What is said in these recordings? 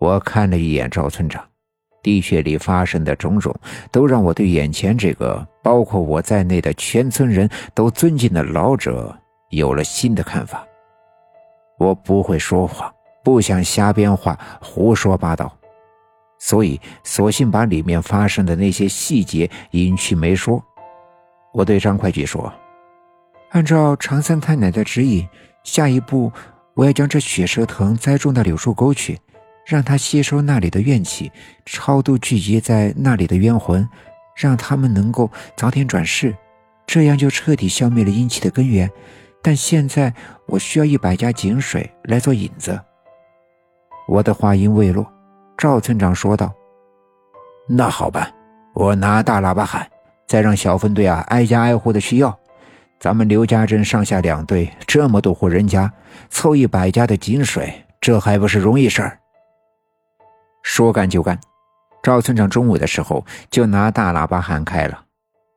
我看了一眼赵村长，地穴里发生的种种，都让我对眼前这个包括我在内的全村人都尊敬的老者有了新的看法。我不会说谎，不想瞎编话、胡说八道，所以索性把里面发生的那些细节隐去没说。我对张会计说：“按照常三太奶的指引，下一步我要将这血蛇藤栽种到柳树沟去。”让他吸收那里的怨气，超度聚集在那里的冤魂，让他们能够早点转世，这样就彻底消灭了阴气的根源。但现在我需要一百家井水来做引子。我的话音未落，赵村长说道：“那好办，我拿大喇叭喊，再让小分队啊挨家挨户的去要。咱们刘家镇上下两队这么多户人家，凑一百家的井水，这还不是容易事儿？”说干就干，赵村长中午的时候就拿大喇叭喊开了。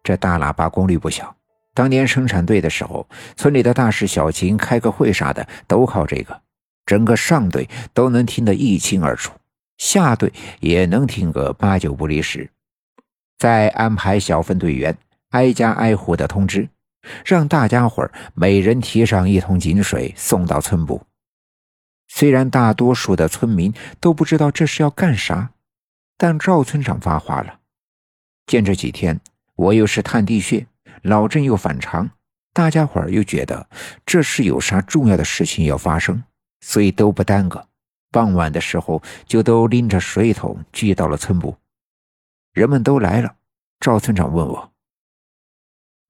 这大喇叭功率不小，当年生产队的时候，村里的大事小情、开个会啥的都靠这个，整个上队都能听得一清二楚，下队也能听个八九不离十。再安排小分队员挨家挨户的通知，让大家伙每人提上一桶井水送到村部。虽然大多数的村民都不知道这是要干啥，但赵村长发话了。见这几天我又是探地穴，老郑又反常，大家伙儿又觉得这是有啥重要的事情要发生，所以都不耽搁。傍晚的时候就都拎着水桶聚到了村部。人们都来了，赵村长问我：“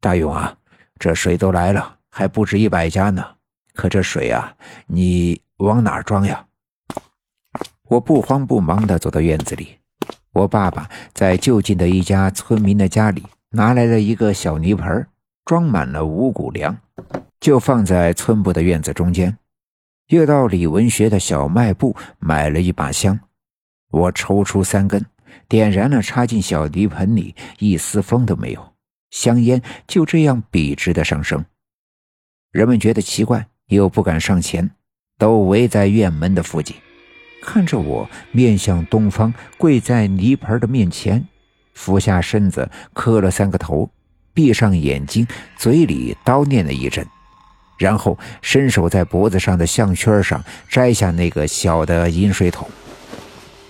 大勇啊，这水都来了，还不止一百家呢。可这水啊，你……”往哪儿装呀？我不慌不忙地走到院子里。我爸爸在就近的一家村民的家里拿来了一个小泥盆，装满了五谷粮，就放在村部的院子中间。又到李文学的小卖部买了一把香，我抽出三根，点燃了，插进小泥盆里，一丝风都没有，香烟就这样笔直的上升。人们觉得奇怪，又不敢上前。都围在院门的附近，看着我面向东方，跪在泥盆的面前，俯下身子磕了三个头，闭上眼睛，嘴里叨念了一阵，然后伸手在脖子上的项圈上摘下那个小的饮水桶。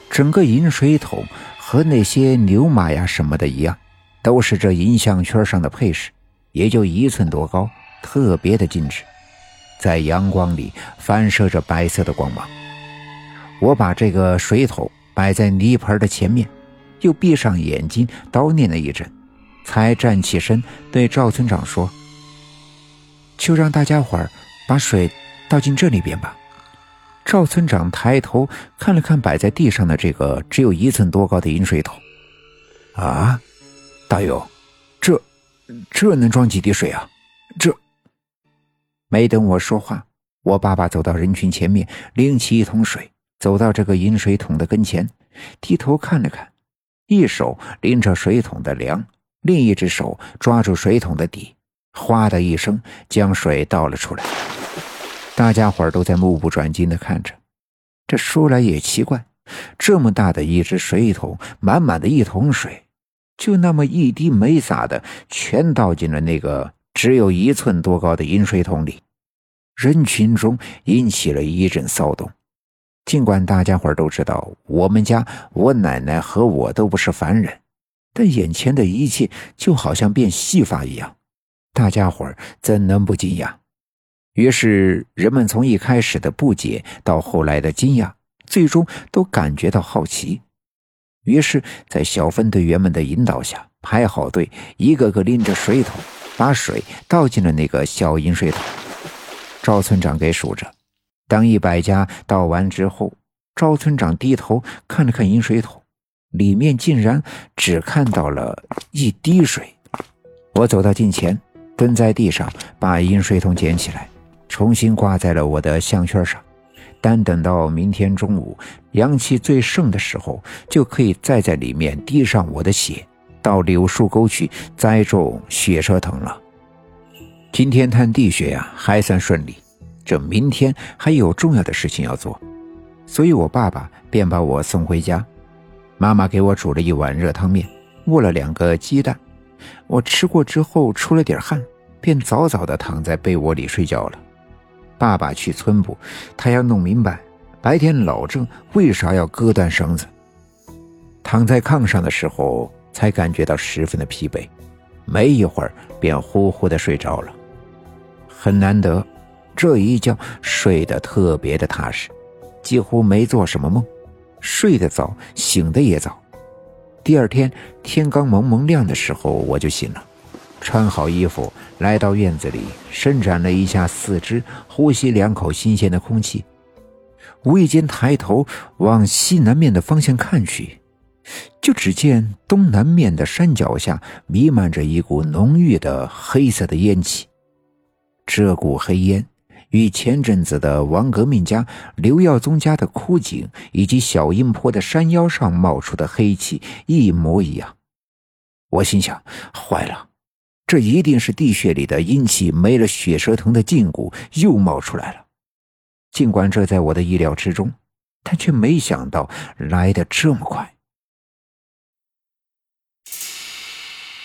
整个饮水桶和那些牛马呀什么的一样，都是这银项圈上的配饰，也就一寸多高，特别的精致。在阳光里反射着白色的光芒。我把这个水桶摆在泥盆的前面，又闭上眼睛叨念了一阵，才站起身对赵村长说：“就让大家伙儿把水倒进这里边吧。”赵村长抬头看了看摆在地上的这个只有一寸多高的饮水桶，啊，大勇，这这能装几滴水啊？这。没等我说话，我爸爸走到人群前面，拎起一桶水，走到这个饮水桶的跟前，低头看了看，一手拎着水桶的梁，另一只手抓住水桶的底，哗的一声将水倒了出来。大家伙都在目不转睛地看着。这说来也奇怪，这么大的一只水桶，满满的一桶水，就那么一滴没洒的，全倒进了那个。只有一寸多高的饮水桶里，人群中引起了一阵骚动。尽管大家伙都知道我们家我奶奶和我都不是凡人，但眼前的一切就好像变戏法一样，大家伙怎能不惊讶？于是人们从一开始的不解到后来的惊讶，最终都感觉到好奇。于是，在小分队员们的引导下，排好队，一个个拎着水桶。把水倒进了那个小饮水桶，赵村长给数着。当一百家倒完之后，赵村长低头看了看饮水桶，里面竟然只看到了一滴水。我走到近前，蹲在地上，把饮水桶捡起来，重新挂在了我的项圈上。但等到明天中午阳气最盛的时候，就可以再在里面滴上我的血。到柳树沟去栽种雪蛇藤了。今天探地穴呀，还算顺利。这明天还有重要的事情要做。所以我爸爸便把我送回家。妈妈给我煮了一碗热汤面，握了两个鸡蛋。我吃过之后出了点汗，便早早的躺在被窝里睡觉了。爸爸去村部，他要弄明白白天老郑为啥要割断绳子。躺在炕上的时候，才感觉到十分的疲惫，没一会儿便呼呼的睡着了。很难得，这一觉睡得特别的踏实，几乎没做什么梦，睡得早，醒得也早。第二天天刚蒙蒙亮的时候，我就醒了，穿好衣服来到院子里，伸展了一下四肢，呼吸两口新鲜的空气。无意间抬头往西南面的方向看去。就只见东南面的山脚下弥漫着一股浓郁的黑色的烟气，这股黑烟与前阵子的王革命家刘耀宗家的枯井以及小阴坡的山腰上冒出的黑气一模一样。我心想：坏了，这一定是地穴里的阴气没了，血蛇藤的胫骨又冒出来了。尽管这在我的意料之中，但却没想到来得这么快。